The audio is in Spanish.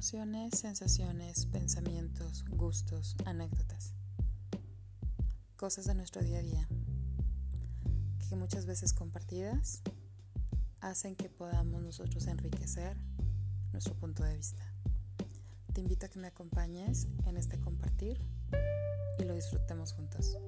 emociones, sensaciones, pensamientos, gustos, anécdotas. Cosas de nuestro día a día que muchas veces compartidas hacen que podamos nosotros enriquecer nuestro punto de vista. Te invito a que me acompañes en este compartir y lo disfrutemos juntos.